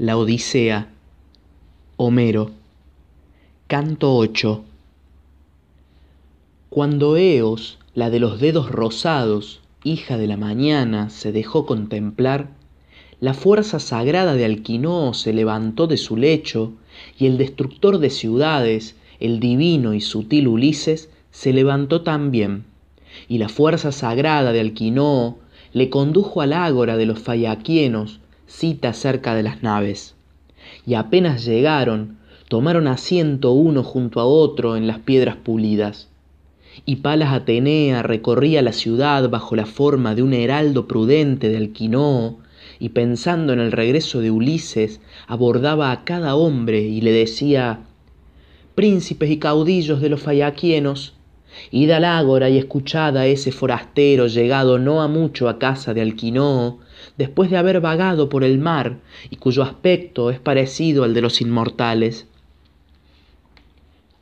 La Odisea. Homero. Canto 8. Cuando Eos, la de los dedos rosados, hija de la mañana, se dejó contemplar, la fuerza sagrada de Alquinoo se levantó de su lecho, y el destructor de ciudades, el divino y sutil Ulises, se levantó también, y la fuerza sagrada de Alquinoo le condujo al ágora de los fayaquienos, cita cerca de las naves. Y apenas llegaron, tomaron asiento uno junto a otro en las piedras pulidas. Y Palas Atenea recorría la ciudad bajo la forma de un heraldo prudente de Alquinoo, y pensando en el regreso de Ulises, abordaba a cada hombre y le decía Príncipes y caudillos de los fayaquienos, id al ágora y escuchad a ese forastero llegado no ha mucho a casa de Alquinoo, después de haber vagado por el mar y cuyo aspecto es parecido al de los inmortales.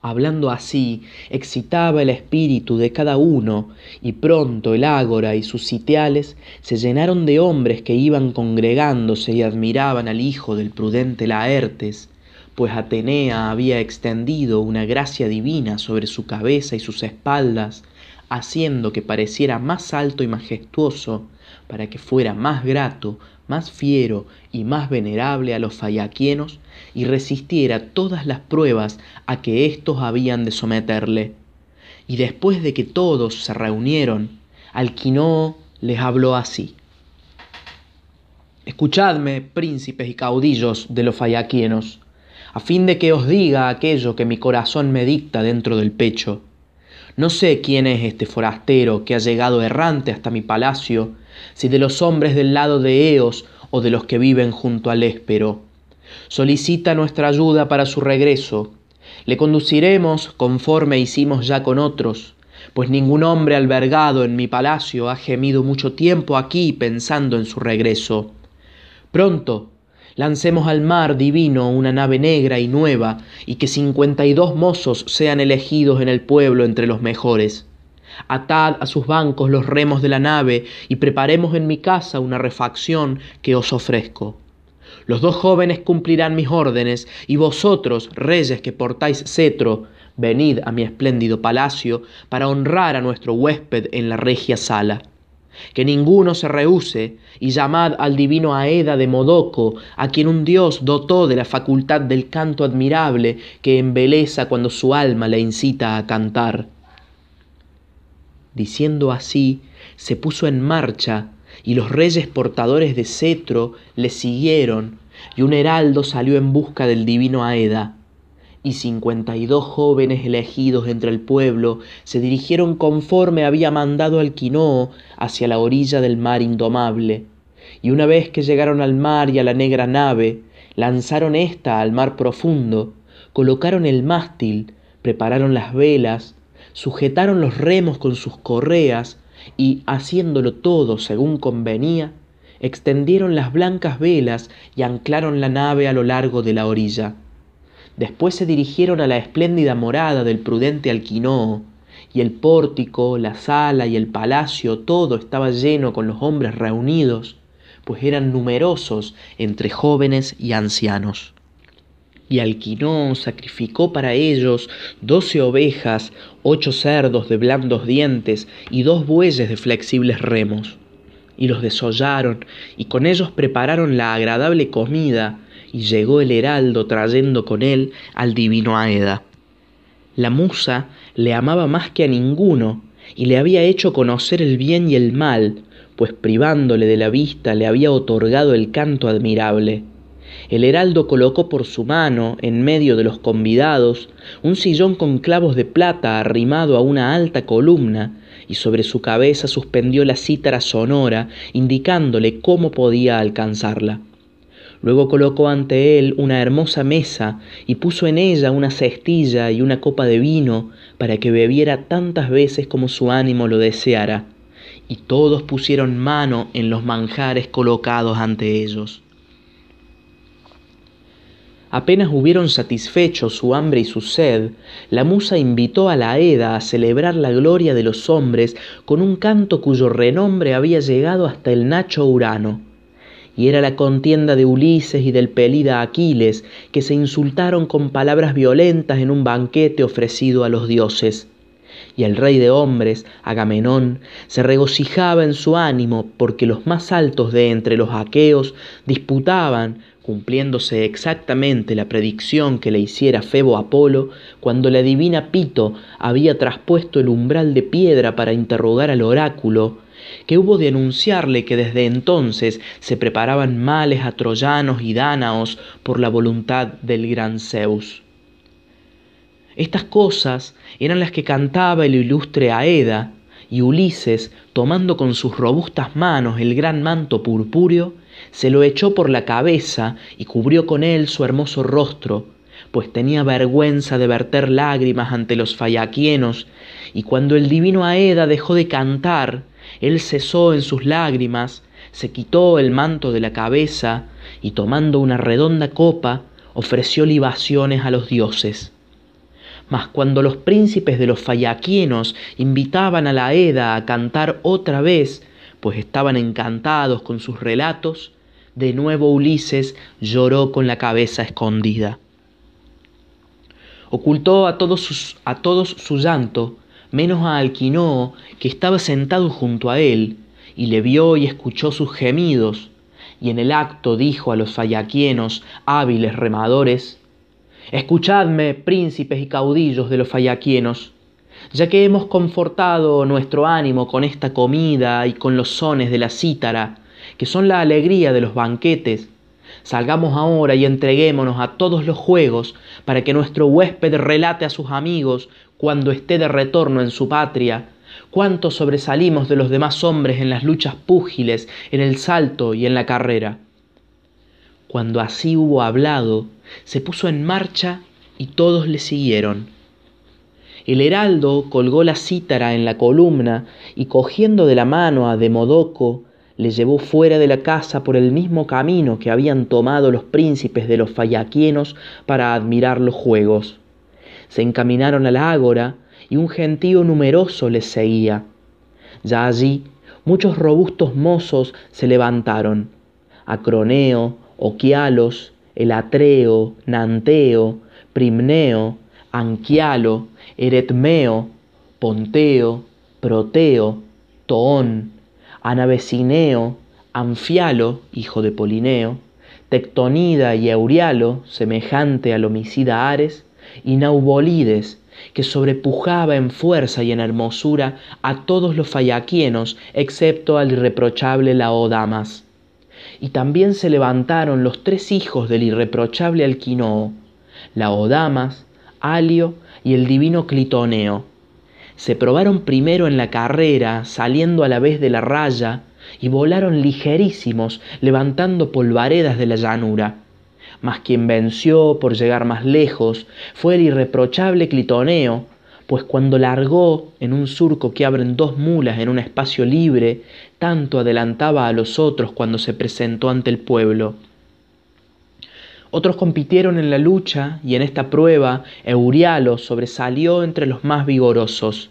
Hablando así, excitaba el espíritu de cada uno, y pronto el ágora y sus sitiales se llenaron de hombres que iban congregándose y admiraban al hijo del prudente Laertes, pues Atenea había extendido una gracia divina sobre su cabeza y sus espaldas, haciendo que pareciera más alto y majestuoso, para que fuera más grato, más fiero y más venerable a los fayaquienos y resistiera todas las pruebas a que éstos habían de someterle. Y después de que todos se reunieron, Alquinoo les habló así. Escuchadme, príncipes y caudillos de los fayaquienos, a fin de que os diga aquello que mi corazón me dicta dentro del pecho. No sé quién es este forastero que ha llegado errante hasta mi palacio si de los hombres del lado de Eos o de los que viven junto al Éspero. Solicita nuestra ayuda para su regreso. Le conduciremos conforme hicimos ya con otros, pues ningún hombre albergado en mi palacio ha gemido mucho tiempo aquí pensando en su regreso. Pronto, lancemos al mar divino una nave negra y nueva, y que cincuenta y dos mozos sean elegidos en el pueblo entre los mejores atad a sus bancos los remos de la nave y preparemos en mi casa una refacción que os ofrezco. Los dos jóvenes cumplirán mis órdenes, y vosotros, reyes que portáis cetro, venid a mi espléndido palacio para honrar a nuestro huésped en la regia sala. Que ninguno se rehúse, y llamad al divino Aeda de Modoco, a quien un dios dotó de la facultad del canto admirable que embeleza cuando su alma le incita a cantar. Diciendo así, se puso en marcha, y los reyes portadores de cetro le siguieron, y un heraldo salió en busca del divino Aeda. Y cincuenta y dos jóvenes elegidos entre el pueblo se dirigieron conforme había mandado Alquinoo hacia la orilla del mar indomable. Y una vez que llegaron al mar y a la negra nave, lanzaron ésta al mar profundo, colocaron el mástil, prepararon las velas, sujetaron los remos con sus correas y, haciéndolo todo según convenía, extendieron las blancas velas y anclaron la nave a lo largo de la orilla. Después se dirigieron a la espléndida morada del prudente Alquinoo, y el pórtico, la sala y el palacio todo estaba lleno con los hombres reunidos, pues eran numerosos entre jóvenes y ancianos y Alquinón sacrificó para ellos doce ovejas, ocho cerdos de blandos dientes y dos bueyes de flexibles remos. Y los desollaron, y con ellos prepararon la agradable comida, y llegó el heraldo trayendo con él al divino Aeda. La musa le amaba más que a ninguno, y le había hecho conocer el bien y el mal, pues privándole de la vista le había otorgado el canto admirable el heraldo colocó por su mano, en medio de los convidados, un sillón con clavos de plata arrimado a una alta columna, y sobre su cabeza suspendió la cítara sonora, indicándole cómo podía alcanzarla. Luego colocó ante él una hermosa mesa y puso en ella una cestilla y una copa de vino para que bebiera tantas veces como su ánimo lo deseara. Y todos pusieron mano en los manjares colocados ante ellos. Apenas hubieron satisfecho su hambre y su sed, la musa invitó a la Eda a celebrar la gloria de los hombres con un canto cuyo renombre había llegado hasta el Nacho Urano. y era la contienda de Ulises y del pelida Aquiles, que se insultaron con palabras violentas en un banquete ofrecido a los dioses. Y el rey de hombres, Agamenón, se regocijaba en su ánimo porque los más altos de entre los aqueos disputaban, cumpliéndose exactamente la predicción que le hiciera Febo Apolo, cuando la divina Pito había traspuesto el umbral de piedra para interrogar al oráculo, que hubo de anunciarle que desde entonces se preparaban males a troyanos y dánaos por la voluntad del gran Zeus. Estas cosas eran las que cantaba el ilustre Aeda, y Ulises, tomando con sus robustas manos el gran manto purpúreo, se lo echó por la cabeza y cubrió con él su hermoso rostro, pues tenía vergüenza de verter lágrimas ante los fayaquienos, y cuando el divino Aeda dejó de cantar, él cesó en sus lágrimas, se quitó el manto de la cabeza y tomando una redonda copa ofreció libaciones a los dioses. Mas cuando los príncipes de los fayaquienos invitaban a la Aeda a cantar otra vez, pues estaban encantados con sus relatos, de nuevo Ulises lloró con la cabeza escondida. Ocultó a todos, a todos su llanto menos a Alquinoo, que estaba sentado junto a él, y le vio y escuchó sus gemidos, y en el acto dijo a los fayaquienos, hábiles remadores, Escuchadme, príncipes y caudillos de los fayaquienos, ya que hemos confortado nuestro ánimo con esta comida y con los sones de la cítara, que son la alegría de los banquetes, Salgamos ahora y entreguémonos a todos los juegos para que nuestro huésped relate a sus amigos cuando esté de retorno en su patria, cuánto sobresalimos de los demás hombres en las luchas púgiles, en el salto y en la carrera. Cuando así hubo hablado, se puso en marcha y todos le siguieron. El heraldo colgó la cítara en la columna y cogiendo de la mano a Demodoco, le llevó fuera de la casa por el mismo camino que habían tomado los príncipes de los fayaquienos para admirar los juegos. Se encaminaron a la ágora y un gentío numeroso les seguía. Ya allí muchos robustos mozos se levantaron. Acroneo, Oquialos, Elatreo, Nanteo, Primneo, Anquialo, Eretmeo, Ponteo, Proteo, Toón, Anabecineo, Anfialo, hijo de Polineo, Tectonida y Eurialo, semejante al homicida Ares, y Naubolides, que sobrepujaba en fuerza y en hermosura a todos los fayaquienos, excepto al irreprochable Laodamas. Y también se levantaron los tres hijos del irreprochable Alquinoo, Laodamas, Alio y el divino Clitoneo. Se probaron primero en la carrera, saliendo a la vez de la raya, y volaron ligerísimos, levantando polvaredas de la llanura mas quien venció por llegar más lejos fue el irreprochable Clitoneo, pues cuando largó en un surco que abren dos mulas en un espacio libre, tanto adelantaba a los otros cuando se presentó ante el pueblo. Otros compitieron en la lucha y en esta prueba Eurialo sobresalió entre los más vigorosos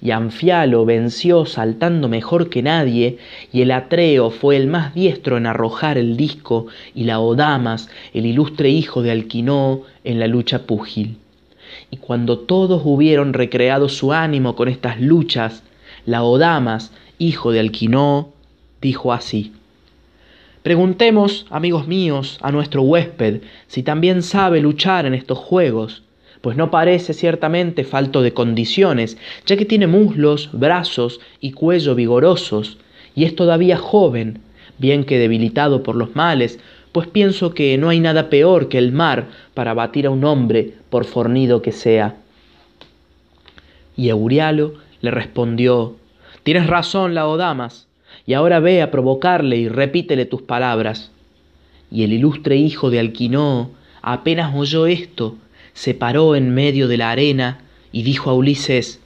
y Anfialo venció saltando mejor que nadie, y el Atreo fue el más diestro en arrojar el disco, y Laodamas, el ilustre hijo de Alquinoo, en la lucha púgil. Y cuando todos hubieron recreado su ánimo con estas luchas, Laodamas, hijo de Alquinoo, dijo así. Preguntemos, amigos míos, a nuestro huésped si también sabe luchar en estos juegos pues no parece ciertamente falto de condiciones, ya que tiene muslos, brazos y cuello vigorosos, y es todavía joven, bien que debilitado por los males, pues pienso que no hay nada peor que el mar para batir a un hombre, por fornido que sea. Y Eurialo le respondió, Tienes razón, Laodamas, y ahora ve a provocarle y repítele tus palabras. Y el ilustre hijo de Alquinoo apenas oyó esto, se paró en medio de la arena y dijo a Ulises,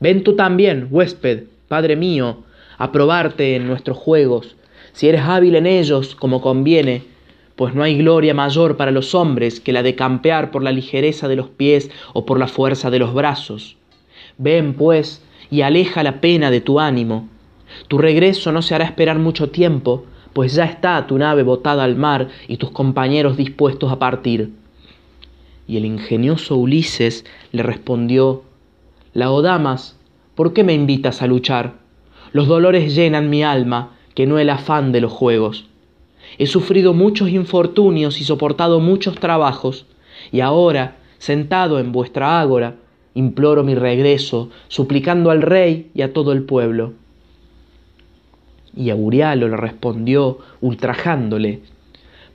Ven tú también, huésped, padre mío, a probarte en nuestros juegos, si eres hábil en ellos como conviene, pues no hay gloria mayor para los hombres que la de campear por la ligereza de los pies o por la fuerza de los brazos. Ven, pues, y aleja la pena de tu ánimo. Tu regreso no se hará esperar mucho tiempo, pues ya está tu nave botada al mar y tus compañeros dispuestos a partir. Y el ingenioso Ulises le respondió, Laodamas, ¿por qué me invitas a luchar? Los dolores llenan mi alma, que no el afán de los juegos. He sufrido muchos infortunios y soportado muchos trabajos, y ahora, sentado en vuestra ágora, imploro mi regreso, suplicando al rey y a todo el pueblo. Y Aurialo le respondió, ultrajándole,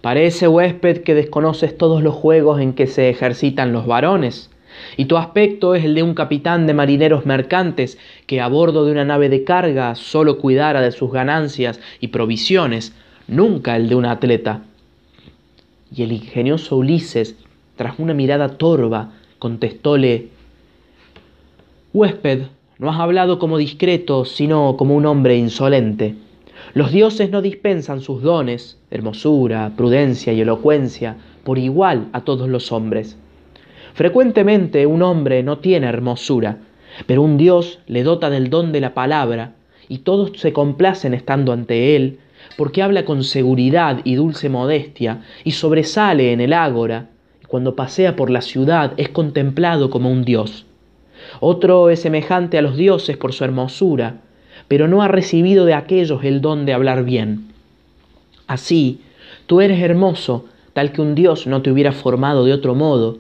Parece, huésped, que desconoces todos los juegos en que se ejercitan los varones, y tu aspecto es el de un capitán de marineros mercantes que a bordo de una nave de carga solo cuidara de sus ganancias y provisiones, nunca el de un atleta. Y el ingenioso Ulises, tras una mirada torva, contestóle, Huésped, no has hablado como discreto, sino como un hombre insolente. Los dioses no dispensan sus dones, hermosura, prudencia y elocuencia, por igual a todos los hombres. Frecuentemente un hombre no tiene hermosura, pero un dios le dota del don de la palabra, y todos se complacen estando ante él, porque habla con seguridad y dulce modestia, y sobresale en el ágora, y cuando pasea por la ciudad es contemplado como un dios. Otro es semejante a los dioses por su hermosura, pero no ha recibido de aquellos el don de hablar bien. Así, tú eres hermoso, tal que un dios no te hubiera formado de otro modo,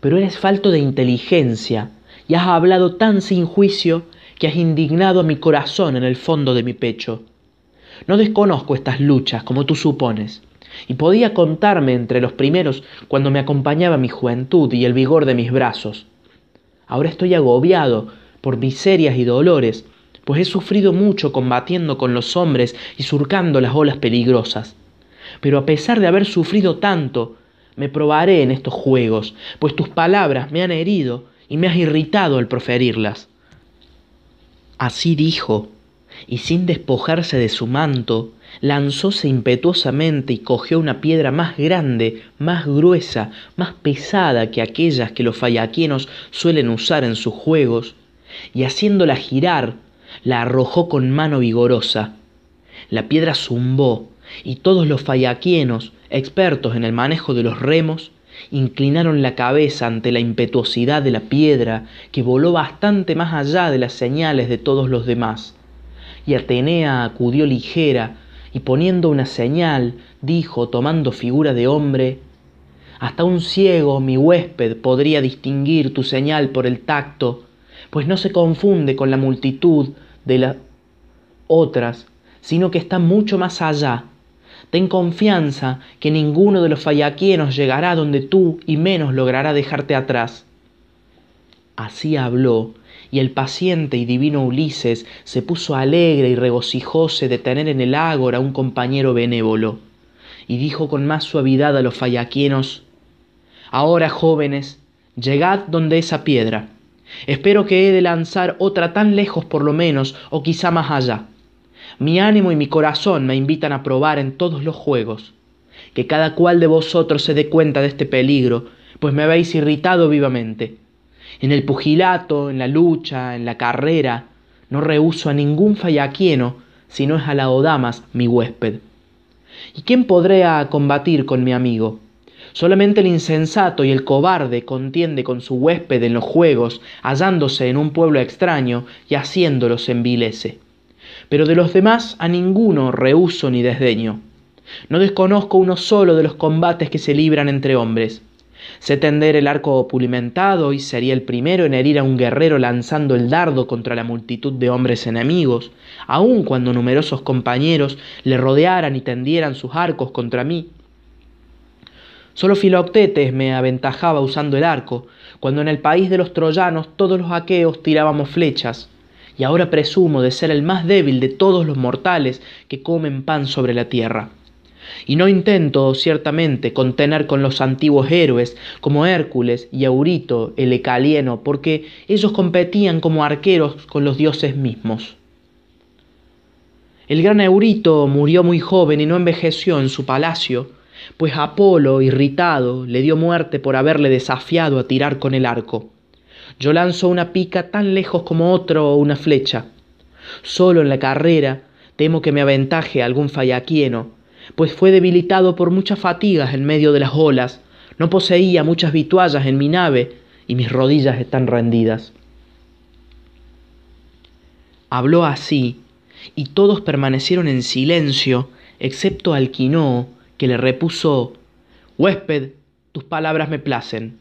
pero eres falto de inteligencia y has hablado tan sin juicio que has indignado a mi corazón en el fondo de mi pecho. No desconozco estas luchas como tú supones, y podía contarme entre los primeros cuando me acompañaba mi juventud y el vigor de mis brazos. Ahora estoy agobiado por miserias y dolores, pues he sufrido mucho combatiendo con los hombres y surcando las olas peligrosas. Pero a pesar de haber sufrido tanto, me probaré en estos juegos, pues tus palabras me han herido y me has irritado al proferirlas. Así dijo, y sin despojarse de su manto, lanzóse impetuosamente y cogió una piedra más grande, más gruesa, más pesada que aquellas que los fallaquienos suelen usar en sus juegos, y haciéndola girar, la arrojó con mano vigorosa. La piedra zumbó, y todos los fallaquienos, expertos en el manejo de los remos, inclinaron la cabeza ante la impetuosidad de la piedra que voló bastante más allá de las señales de todos los demás. Y Atenea acudió ligera y poniendo una señal, dijo, tomando figura de hombre, hasta un ciego, mi huésped, podría distinguir tu señal por el tacto, pues no se confunde con la multitud de las otras, sino que está mucho más allá. Ten confianza que ninguno de los fallaquienos llegará donde tú y menos logrará dejarte atrás. Así habló, y el paciente y divino Ulises se puso alegre y regocijóse de tener en el ágora un compañero benévolo, y dijo con más suavidad a los fallaquienos, Ahora, jóvenes, llegad donde esa piedra. Espero que he de lanzar otra tan lejos por lo menos, o quizá más allá. Mi ánimo y mi corazón me invitan a probar en todos los juegos. Que cada cual de vosotros se dé cuenta de este peligro, pues me habéis irritado vivamente. En el pugilato, en la lucha, en la carrera, no rehuso a ningún fallaquieno, si no es a la Odamas, mi huésped. ¿Y quién podría combatir con mi amigo? Solamente el insensato y el cobarde contiende con su huésped en los juegos, hallándose en un pueblo extraño y haciéndolos envilece. Pero de los demás a ninguno rehuso ni desdeño. No desconozco uno solo de los combates que se libran entre hombres. Sé tender el arco pulimentado y sería el primero en herir a un guerrero lanzando el dardo contra la multitud de hombres enemigos, aun cuando numerosos compañeros le rodearan y tendieran sus arcos contra mí. Solo Filoctetes me aventajaba usando el arco, cuando en el país de los troyanos todos los aqueos tirábamos flechas, y ahora presumo de ser el más débil de todos los mortales que comen pan sobre la tierra y no intento ciertamente contener con los antiguos héroes como Hércules y Eurito el Ecalieno, porque ellos competían como arqueros con los dioses mismos. El gran Eurito murió muy joven y no envejeció en su palacio, pues Apolo, irritado, le dio muerte por haberle desafiado a tirar con el arco. Yo lanzo una pica tan lejos como otro una flecha. Solo en la carrera temo que me aventaje algún fallaquieno, pues fue debilitado por muchas fatigas en medio de las olas, no poseía muchas vituallas en mi nave, y mis rodillas están rendidas. Habló así, y todos permanecieron en silencio, excepto Alquinoo, que le repuso Huésped, tus palabras me placen.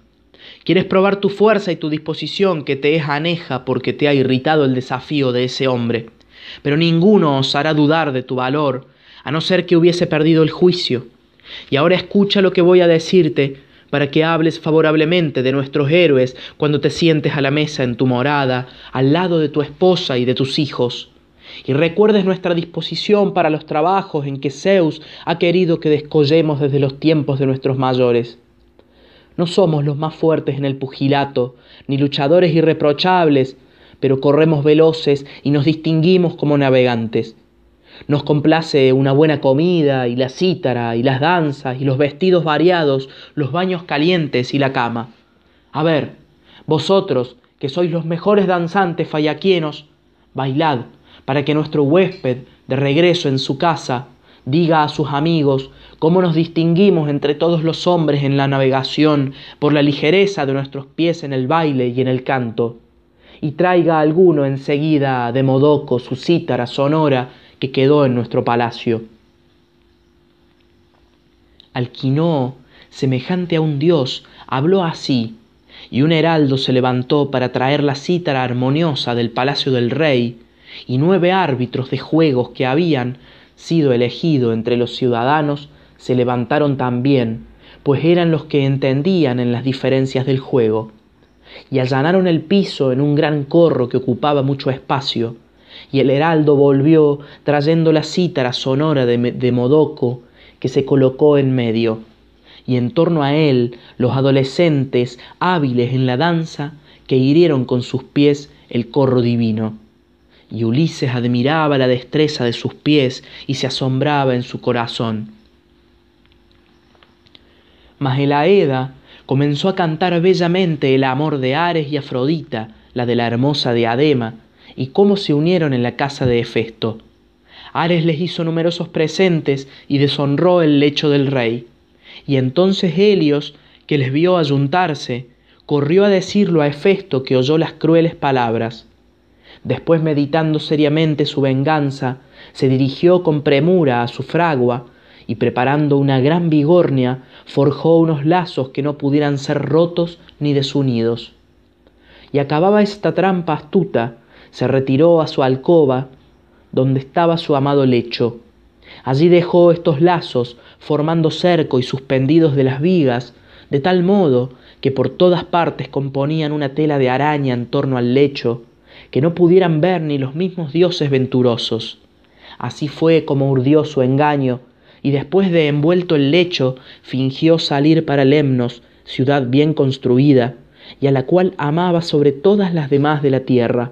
Quieres probar tu fuerza y tu disposición que te es aneja porque te ha irritado el desafío de ese hombre. Pero ninguno osará dudar de tu valor, a no ser que hubiese perdido el juicio. Y ahora escucha lo que voy a decirte, para que hables favorablemente de nuestros héroes cuando te sientes a la mesa en tu morada, al lado de tu esposa y de tus hijos. Y recuerdes nuestra disposición para los trabajos en que Zeus ha querido que descollemos desde los tiempos de nuestros mayores. No somos los más fuertes en el pugilato, ni luchadores irreprochables, pero corremos veloces y nos distinguimos como navegantes. Nos complace una buena comida y la cítara y las danzas y los vestidos variados, los baños calientes y la cama. A ver, vosotros, que sois los mejores danzantes fayaquienos, bailad para que nuestro huésped, de regreso en su casa, diga a sus amigos cómo nos distinguimos entre todos los hombres en la navegación por la ligereza de nuestros pies en el baile y en el canto, y traiga alguno enseguida de Modoco su cítara sonora que quedó en nuestro palacio. Alquinó, semejante a un dios, habló así, y un heraldo se levantó para traer la cítara armoniosa del palacio del rey, y nueve árbitros de juegos que habían sido elegidos entre los ciudadanos se levantaron también, pues eran los que entendían en las diferencias del juego, y allanaron el piso en un gran corro que ocupaba mucho espacio, y el heraldo volvió trayendo la cítara sonora de, de Modoco, que se colocó en medio, y en torno a él los adolescentes hábiles en la danza que hirieron con sus pies el corro divino. Y Ulises admiraba la destreza de sus pies y se asombraba en su corazón. Mas el Aeda comenzó a cantar bellamente el amor de Ares y Afrodita, la de la hermosa diadema, y cómo se unieron en la casa de Hefesto. Ares les hizo numerosos presentes y deshonró el lecho del rey. Y entonces Helios, que les vio ayuntarse, corrió a decirlo a Hefesto que oyó las crueles palabras. Después, meditando seriamente su venganza, se dirigió con premura a su fragua y preparando una gran vigornia, forjó unos lazos que no pudieran ser rotos ni desunidos. Y acababa esta trampa astuta se retiró a su alcoba, donde estaba su amado lecho. Allí dejó estos lazos, formando cerco y suspendidos de las vigas, de tal modo que por todas partes componían una tela de araña en torno al lecho, que no pudieran ver ni los mismos dioses venturosos. Así fue como urdió su engaño, y después de envuelto el lecho, fingió salir para Lemnos, ciudad bien construida, y a la cual amaba sobre todas las demás de la tierra.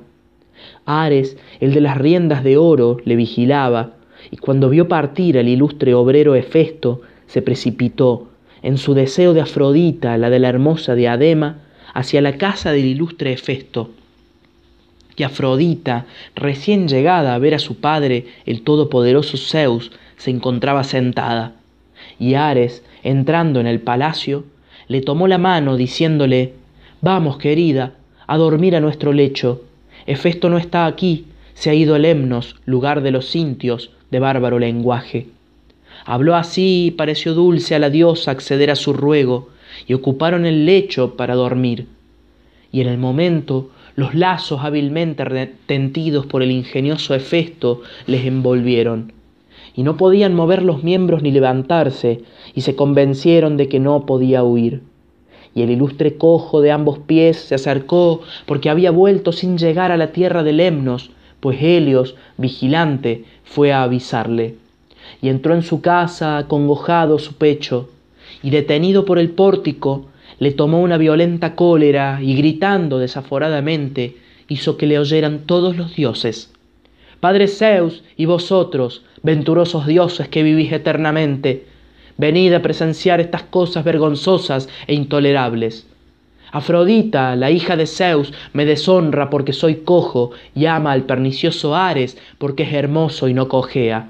Ares, el de las riendas de oro, le vigilaba, y cuando vio partir al ilustre obrero Hefesto, se precipitó, en su deseo de Afrodita, la de la hermosa diadema, hacia la casa del ilustre Hefesto. Y Afrodita, recién llegada a ver a su padre, el todopoderoso Zeus, se encontraba sentada. Y Ares, entrando en el palacio, le tomó la mano diciéndole, Vamos, querida, a dormir a nuestro lecho, Hefesto no está aquí, se ha ido a Lemnos, lugar de los sintios, de bárbaro lenguaje. Habló así y pareció dulce a la diosa acceder a su ruego, y ocuparon el lecho para dormir. Y en el momento los lazos hábilmente tendidos por el ingenioso Hefesto les envolvieron, y no podían mover los miembros ni levantarse, y se convencieron de que no podía huir y el ilustre cojo de ambos pies se acercó porque había vuelto sin llegar a la tierra de Lemnos, pues Helios, vigilante, fue a avisarle. Y entró en su casa acongojado su pecho, y detenido por el pórtico, le tomó una violenta cólera y gritando desaforadamente hizo que le oyeran todos los dioses. Padre Zeus y vosotros, venturosos dioses que vivís eternamente, Venid a presenciar estas cosas vergonzosas e intolerables. Afrodita, la hija de Zeus, me deshonra porque soy cojo y ama al pernicioso Ares porque es hermoso y no cojea.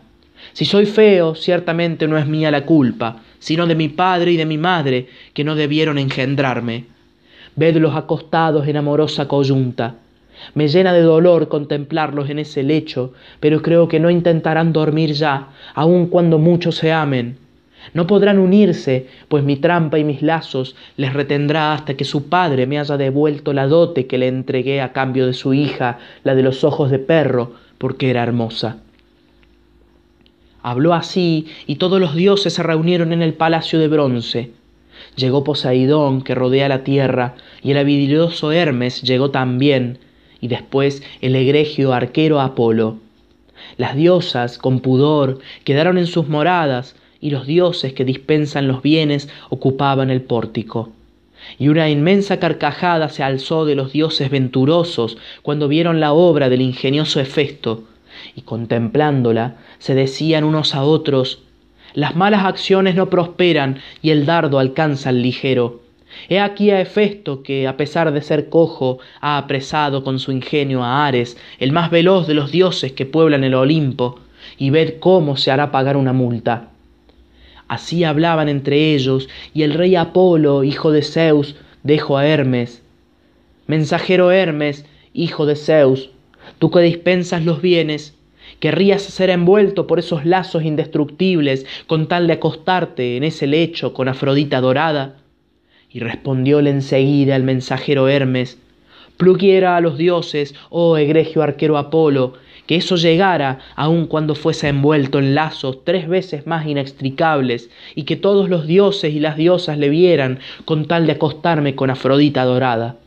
Si soy feo, ciertamente no es mía la culpa, sino de mi padre y de mi madre, que no debieron engendrarme. Vedlos acostados en amorosa coyunta. Me llena de dolor contemplarlos en ese lecho, pero creo que no intentarán dormir ya, aun cuando muchos se amen. No podrán unirse, pues mi trampa y mis lazos les retendrá hasta que su padre me haya devuelto la dote que le entregué a cambio de su hija, la de los ojos de perro, porque era hermosa. Habló así, y todos los dioses se reunieron en el palacio de bronce. Llegó Poseidón, que rodea la tierra, y el habilidoso Hermes llegó también, y después el egregio arquero Apolo. Las diosas, con pudor, quedaron en sus moradas, y los dioses que dispensan los bienes ocupaban el pórtico. Y una inmensa carcajada se alzó de los dioses venturosos cuando vieron la obra del ingenioso Hefesto, y contemplándola se decían unos a otros, las malas acciones no prosperan y el dardo alcanza al ligero. He aquí a Hefesto que, a pesar de ser cojo, ha apresado con su ingenio a Ares, el más veloz de los dioses que pueblan el Olimpo, y ved cómo se hará pagar una multa. Así hablaban entre ellos, y el rey Apolo, hijo de Zeus, dijo a Hermes, Mensajero Hermes, hijo de Zeus, tú que dispensas los bienes, querrías ser envuelto por esos lazos indestructibles con tal de acostarte en ese lecho con Afrodita dorada. Y respondióle enseguida el mensajero Hermes, pluguiera a los dioses, oh egregio arquero Apolo, que eso llegara aun cuando fuese envuelto en lazos tres veces más inextricables, y que todos los dioses y las diosas le vieran con tal de acostarme con Afrodita dorada.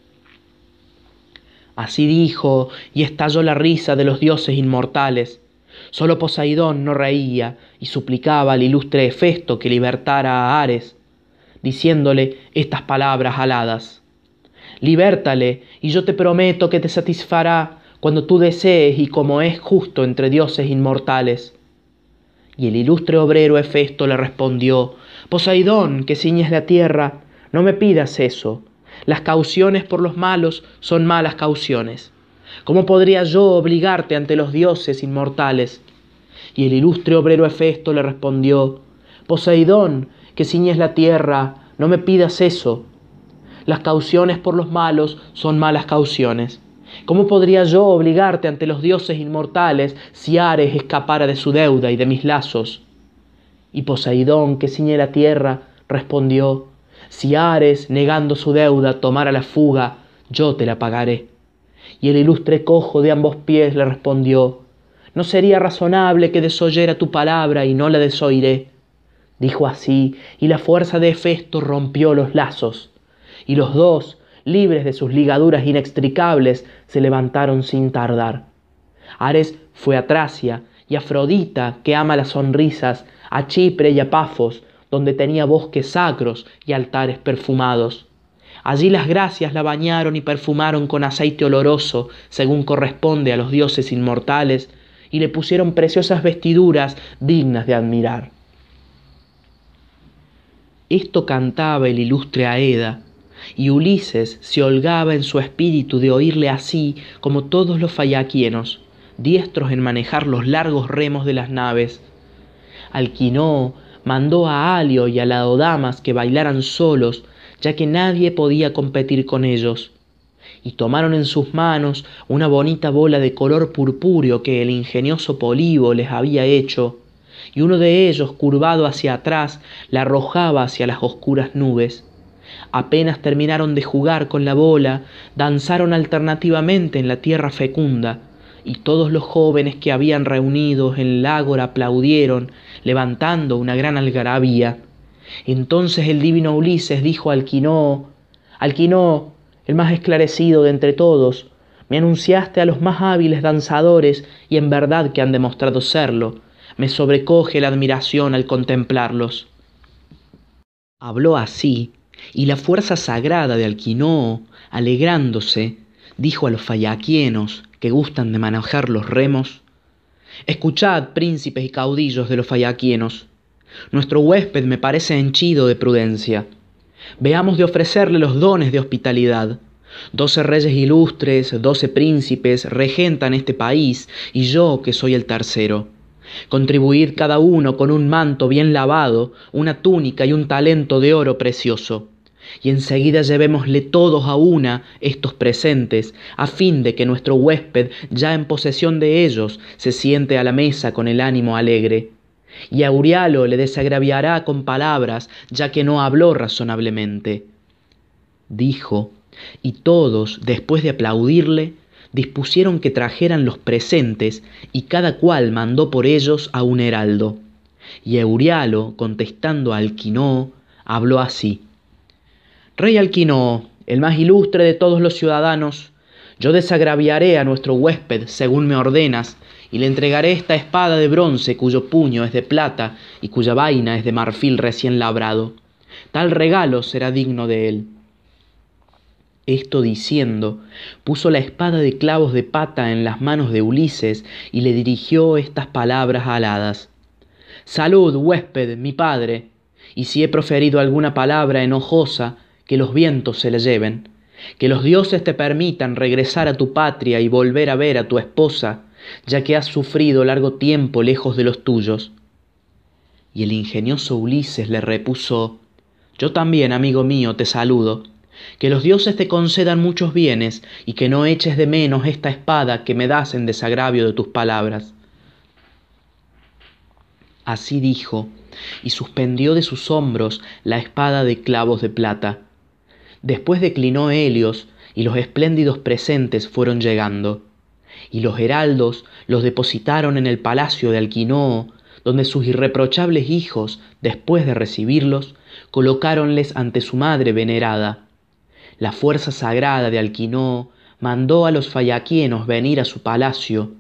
Así dijo, y estalló la risa de los dioses inmortales. Solo Poseidón no reía y suplicaba al ilustre Hefesto que libertara a Ares, diciéndole estas palabras aladas. Libértale, y yo te prometo que te satisfará cuando tú desees y como es justo entre dioses inmortales. Y el ilustre obrero Hefesto le respondió, Poseidón, que ciñes la tierra, no me pidas eso. Las cauciones por los malos son malas cauciones. ¿Cómo podría yo obligarte ante los dioses inmortales? Y el ilustre obrero Hefesto le respondió, Poseidón, que ciñes la tierra, no me pidas eso. Las cauciones por los malos son malas cauciones. ¿Cómo podría yo obligarte ante los dioses inmortales si Ares escapara de su deuda y de mis lazos? Y Poseidón, que ciñe la tierra, respondió, si Ares, negando su deuda, tomara la fuga, yo te la pagaré. Y el ilustre cojo de ambos pies le respondió, ¿no sería razonable que desoyera tu palabra y no la desoiré? Dijo así, y la fuerza de Hefesto rompió los lazos, y los dos, libres de sus ligaduras inextricables, se levantaron sin tardar. Ares fue a Tracia, y Afrodita, que ama las sonrisas, a Chipre y a Pafos, donde tenía bosques sacros y altares perfumados. Allí las gracias la bañaron y perfumaron con aceite oloroso, según corresponde a los dioses inmortales, y le pusieron preciosas vestiduras dignas de admirar. Esto cantaba el ilustre Aeda, y Ulises se holgaba en su espíritu de oírle así como todos los fayaquienos, diestros en manejar los largos remos de las naves. Alquinó mandó a Alio y a Laodamas que bailaran solos, ya que nadie podía competir con ellos, y tomaron en sus manos una bonita bola de color purpúreo que el ingenioso Polibo les había hecho, y uno de ellos, curvado hacia atrás, la arrojaba hacia las oscuras nubes. Apenas terminaron de jugar con la bola, danzaron alternativamente en la tierra fecunda, y todos los jóvenes que habían reunidos en el ágora aplaudieron, levantando una gran algarabía. Entonces el divino Ulises dijo al Quinó, Alquinó, el más esclarecido de entre todos, me anunciaste a los más hábiles danzadores y en verdad que han demostrado serlo. Me sobrecoge la admiración al contemplarlos. Habló así, y la fuerza sagrada de Alquinoo, alegrándose, dijo a los fayaquienos que gustan de manejar los remos, Escuchad, príncipes y caudillos de los fayaquienos, nuestro huésped me parece henchido de prudencia. Veamos de ofrecerle los dones de hospitalidad. Doce reyes ilustres, doce príncipes regentan este país, y yo que soy el tercero. Contribuid cada uno con un manto bien lavado, una túnica y un talento de oro precioso. Y enseguida llevémosle todos a una estos presentes, a fin de que nuestro huésped, ya en posesión de ellos, se siente a la mesa con el ánimo alegre. Y Aurialo le desagraviará con palabras, ya que no habló razonablemente. Dijo, y todos, después de aplaudirle, dispusieron que trajeran los presentes y cada cual mandó por ellos a un heraldo. Y Eurialo, contestando a Alquinoo, habló así. Rey Alquinoo, el más ilustre de todos los ciudadanos, yo desagraviaré a nuestro huésped según me ordenas, y le entregaré esta espada de bronce cuyo puño es de plata y cuya vaina es de marfil recién labrado. Tal regalo será digno de él. Esto diciendo, puso la espada de clavos de pata en las manos de Ulises y le dirigió estas palabras aladas. Salud, huésped, mi padre, y si he proferido alguna palabra enojosa, que los vientos se le lleven, que los dioses te permitan regresar a tu patria y volver a ver a tu esposa, ya que has sufrido largo tiempo lejos de los tuyos. Y el ingenioso Ulises le repuso, Yo también, amigo mío, te saludo que los dioses te concedan muchos bienes y que no eches de menos esta espada que me das en desagravio de tus palabras. Así dijo, y suspendió de sus hombros la espada de clavos de plata. Después declinó Helios, y los espléndidos presentes fueron llegando. Y los heraldos los depositaron en el palacio de Alquinoo, donde sus irreprochables hijos, después de recibirlos, colocáronles ante su madre venerada la fuerza sagrada de Alquinoo mandó a los fayaquienos venir a su palacio.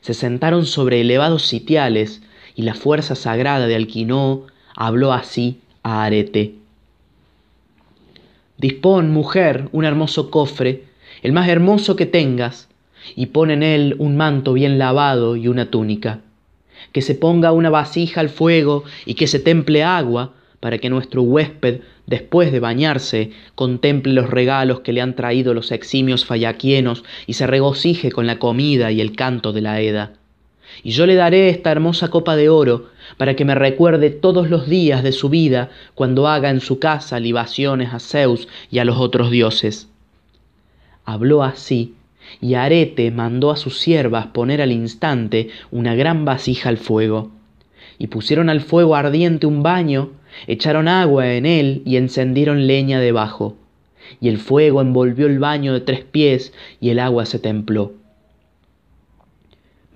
Se sentaron sobre elevados sitiales y la fuerza sagrada de Alquinoo habló así a Arete. Dispón, mujer, un hermoso cofre, el más hermoso que tengas, y pon en él un manto bien lavado y una túnica. Que se ponga una vasija al fuego y que se temple agua, para que nuestro huésped, después de bañarse, contemple los regalos que le han traído los eximios fayaquienos y se regocije con la comida y el canto de la eda. Y yo le daré esta hermosa copa de oro para que me recuerde todos los días de su vida cuando haga en su casa libaciones a Zeus y a los otros dioses. Habló así, y Arete mandó a sus siervas poner al instante una gran vasija al fuego. Y pusieron al fuego ardiente un baño Echaron agua en él y encendieron leña debajo. Y el fuego envolvió el baño de tres pies y el agua se templó.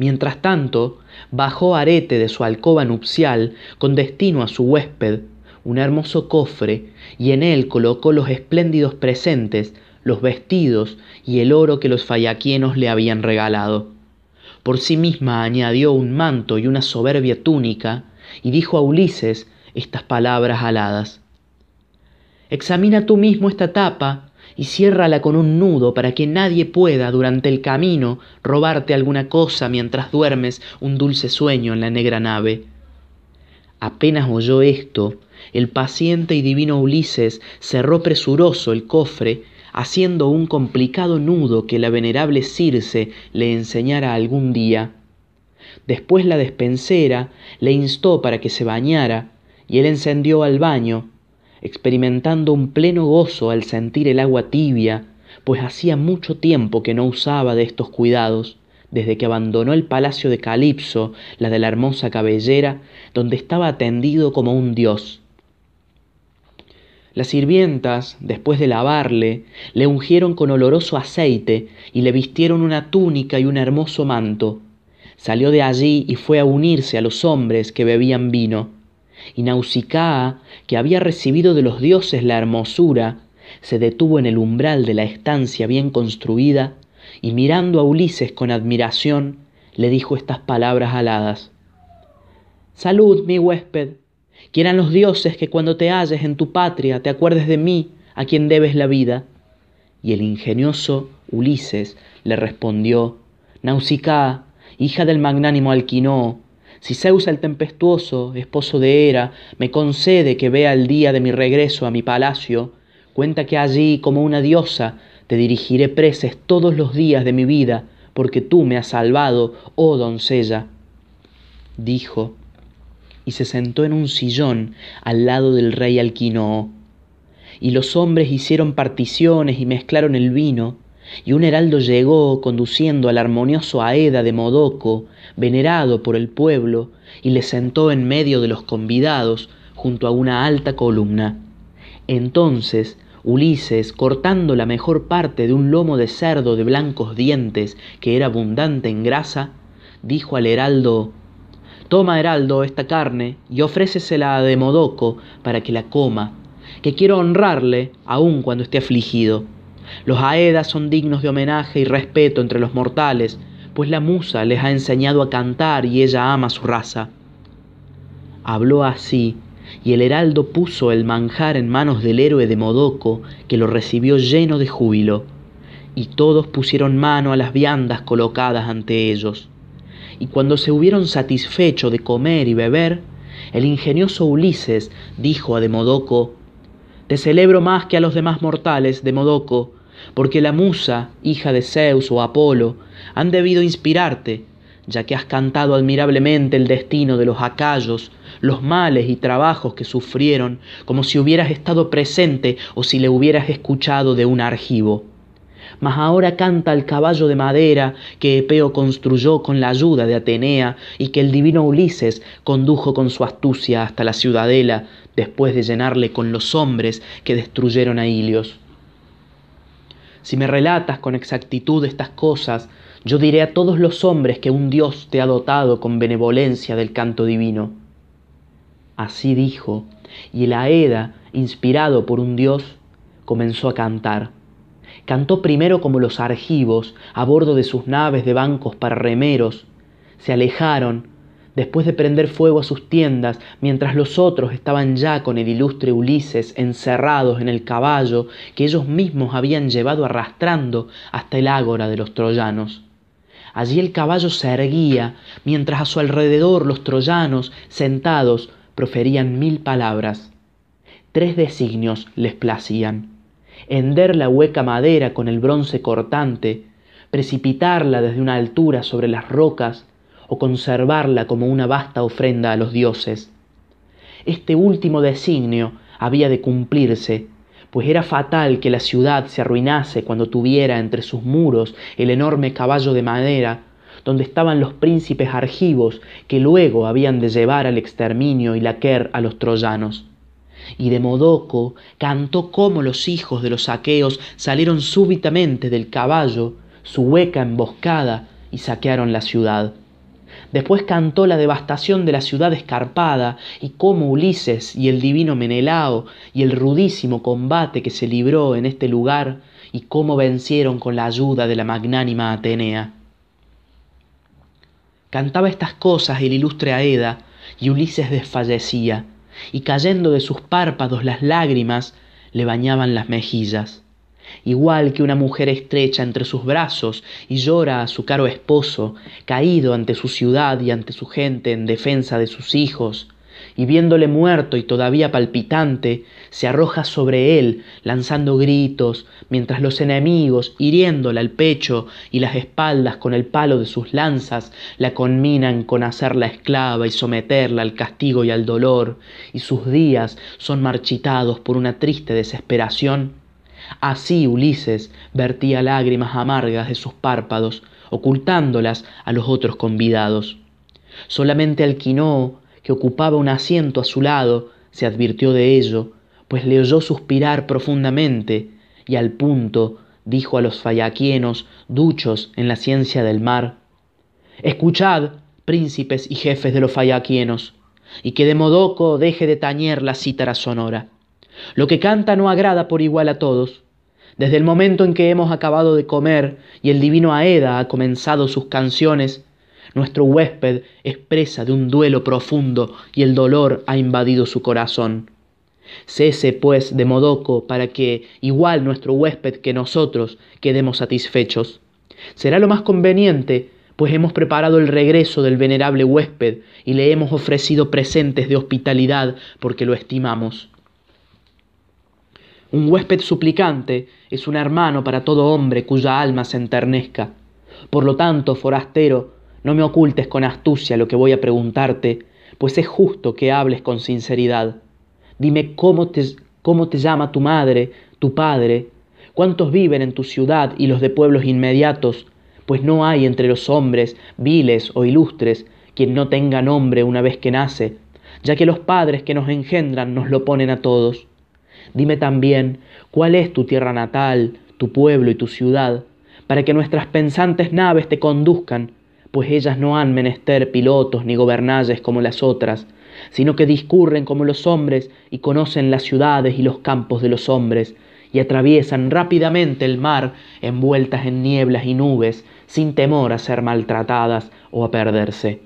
Mientras tanto, bajó Arete de su alcoba nupcial con destino a su huésped, un hermoso cofre, y en él colocó los espléndidos presentes, los vestidos y el oro que los fayaquienos le habían regalado. Por sí misma añadió un manto y una soberbia túnica, y dijo a Ulises estas palabras aladas. Examina tú mismo esta tapa y ciérrala con un nudo para que nadie pueda durante el camino robarte alguna cosa mientras duermes un dulce sueño en la negra nave. Apenas oyó esto, el paciente y divino Ulises cerró presuroso el cofre, haciendo un complicado nudo que la venerable Circe le enseñara algún día. Después la despensera le instó para que se bañara, y él encendió al baño, experimentando un pleno gozo al sentir el agua tibia, pues hacía mucho tiempo que no usaba de estos cuidados, desde que abandonó el palacio de Calipso, la de la hermosa cabellera, donde estaba atendido como un dios. Las sirvientas, después de lavarle, le ungieron con oloroso aceite y le vistieron una túnica y un hermoso manto. Salió de allí y fue a unirse a los hombres que bebían vino y Nausicaa, que había recibido de los dioses la hermosura, se detuvo en el umbral de la estancia bien construida y mirando a Ulises con admiración, le dijo estas palabras aladas. Salud, mi huésped. Quieran los dioses que cuando te halles en tu patria te acuerdes de mí, a quien debes la vida. Y el ingenioso Ulises le respondió, Nausicaa, hija del magnánimo Alquinoo, si Zeus el tempestuoso, esposo de Hera, me concede que vea el día de mi regreso a mi palacio, cuenta que allí, como una diosa, te dirigiré preces todos los días de mi vida, porque tú me has salvado, oh doncella. dijo, y se sentó en un sillón al lado del rey Alquinoo. Y los hombres hicieron particiones y mezclaron el vino, y un heraldo llegó conduciendo al armonioso Aeda de Modoco, venerado por el pueblo, y le sentó en medio de los convidados junto a una alta columna. Entonces Ulises, cortando la mejor parte de un lomo de cerdo de blancos dientes que era abundante en grasa, dijo al heraldo Toma, heraldo, esta carne y ofrécesela a Demodoco para que la coma, que quiero honrarle aun cuando esté afligido. Los Aedas son dignos de homenaje y respeto entre los mortales, pues la musa les ha enseñado a cantar y ella ama su raza. Habló así, y el heraldo puso el manjar en manos del héroe de Modoco, que lo recibió lleno de júbilo, y todos pusieron mano a las viandas colocadas ante ellos y cuando se hubieron satisfecho de comer y beber, el ingenioso Ulises dijo a Demodoco, Te celebro más que a los demás mortales, Demodoco, porque la musa, hija de Zeus o Apolo, han debido inspirarte, ya que has cantado admirablemente el destino de los acayos, los males y trabajos que sufrieron, como si hubieras estado presente o si le hubieras escuchado de un argivo mas ahora canta el caballo de madera que Epeo construyó con la ayuda de Atenea y que el divino Ulises condujo con su astucia hasta la ciudadela después de llenarle con los hombres que destruyeron a Ilios. Si me relatas con exactitud estas cosas, yo diré a todos los hombres que un Dios te ha dotado con benevolencia del canto divino. Así dijo, y el Aeda, inspirado por un Dios, comenzó a cantar Cantó primero como los argivos, a bordo de sus naves de bancos para remeros. Se alejaron, después de prender fuego a sus tiendas, mientras los otros estaban ya con el ilustre Ulises encerrados en el caballo que ellos mismos habían llevado arrastrando hasta el ágora de los troyanos. Allí el caballo se erguía, mientras a su alrededor los troyanos, sentados, proferían mil palabras. Tres designios les placían hender la hueca madera con el bronce cortante, precipitarla desde una altura sobre las rocas o conservarla como una vasta ofrenda a los dioses. Este último designio había de cumplirse, pues era fatal que la ciudad se arruinase cuando tuviera entre sus muros el enorme caballo de madera donde estaban los príncipes argivos que luego habían de llevar al exterminio y la quer a los troyanos y Demodoco cantó cómo los hijos de los aqueos salieron súbitamente del caballo, su hueca emboscada, y saquearon la ciudad. Después cantó la devastación de la ciudad escarpada y cómo Ulises y el divino Menelao y el rudísimo combate que se libró en este lugar y cómo vencieron con la ayuda de la magnánima Atenea. Cantaba estas cosas el ilustre Aeda y Ulises desfallecía y cayendo de sus párpados las lágrimas le bañaban las mejillas. Igual que una mujer estrecha entre sus brazos y llora a su caro esposo, caído ante su ciudad y ante su gente en defensa de sus hijos, y viéndole muerto y todavía palpitante, se arroja sobre él, lanzando gritos, mientras los enemigos, hiriéndole al pecho y las espaldas con el palo de sus lanzas, la conminan con hacerla esclava y someterla al castigo y al dolor, y sus días son marchitados por una triste desesperación. Así Ulises vertía lágrimas amargas de sus párpados, ocultándolas a los otros convidados. Solamente Alquinoo, que ocupaba un asiento a su lado, se advirtió de ello, pues le oyó suspirar profundamente, y al punto dijo a los fayaquienos, duchos en la ciencia del mar, Escuchad, príncipes y jefes de los fayaquienos, y que de Modoco deje de tañer la cítara sonora. Lo que canta no agrada por igual a todos. Desde el momento en que hemos acabado de comer y el divino Aeda ha comenzado sus canciones, nuestro huésped expresa de un duelo profundo y el dolor ha invadido su corazón. Cese, pues, de Modoco, para que, igual nuestro huésped que nosotros, quedemos satisfechos. Será lo más conveniente, pues hemos preparado el regreso del venerable huésped y le hemos ofrecido presentes de hospitalidad porque lo estimamos. Un huésped suplicante es un hermano para todo hombre cuya alma se enternezca. Por lo tanto, forastero, No me ocultes con astucia lo que voy a preguntarte, pues es justo que hables con sinceridad. Dime cómo te, cómo te llama tu madre, tu padre, cuántos viven en tu ciudad y los de pueblos inmediatos, pues no hay entre los hombres, viles o ilustres, quien no tenga nombre una vez que nace, ya que los padres que nos engendran nos lo ponen a todos. Dime también cuál es tu tierra natal, tu pueblo y tu ciudad, para que nuestras pensantes naves te conduzcan, pues ellas no han menester pilotos ni gobernalles como las otras, sino que discurren como los hombres y conocen las ciudades y los campos de los hombres, y atraviesan rápidamente el mar envueltas en nieblas y nubes, sin temor a ser maltratadas o a perderse.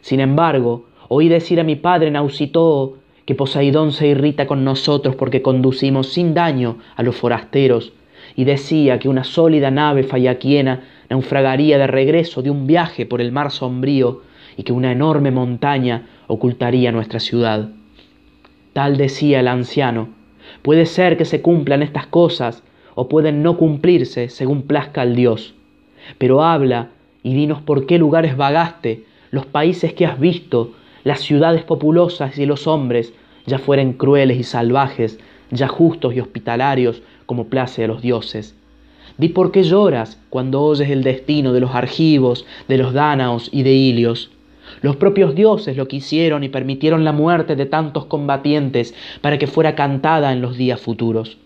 Sin embargo, oí decir a mi padre Nausitoo que Poseidón se irrita con nosotros porque conducimos sin daño a los forasteros, y decía que una sólida nave fallaquiena naufragaría de regreso de un viaje por el mar sombrío y que una enorme montaña ocultaría nuestra ciudad. Tal decía el anciano. Puede ser que se cumplan estas cosas o pueden no cumplirse según plazca al Dios. Pero habla y dinos por qué lugares vagaste, los países que has visto, las ciudades populosas y los hombres, ya fueren crueles y salvajes, ya justos y hospitalarios, como place a los dioses. Di por qué lloras cuando oyes el destino de los argivos, de los dánaos y de ilios. Los propios dioses lo quisieron y permitieron la muerte de tantos combatientes para que fuera cantada en los días futuros.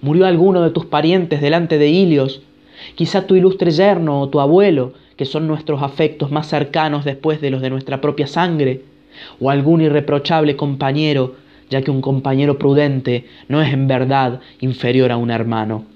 ¿Murió alguno de tus parientes delante de Ilios? Quizá tu ilustre yerno o tu abuelo, que son nuestros afectos más cercanos después de los de nuestra propia sangre, o algún irreprochable compañero, ya que un compañero prudente no es en verdad inferior a un hermano.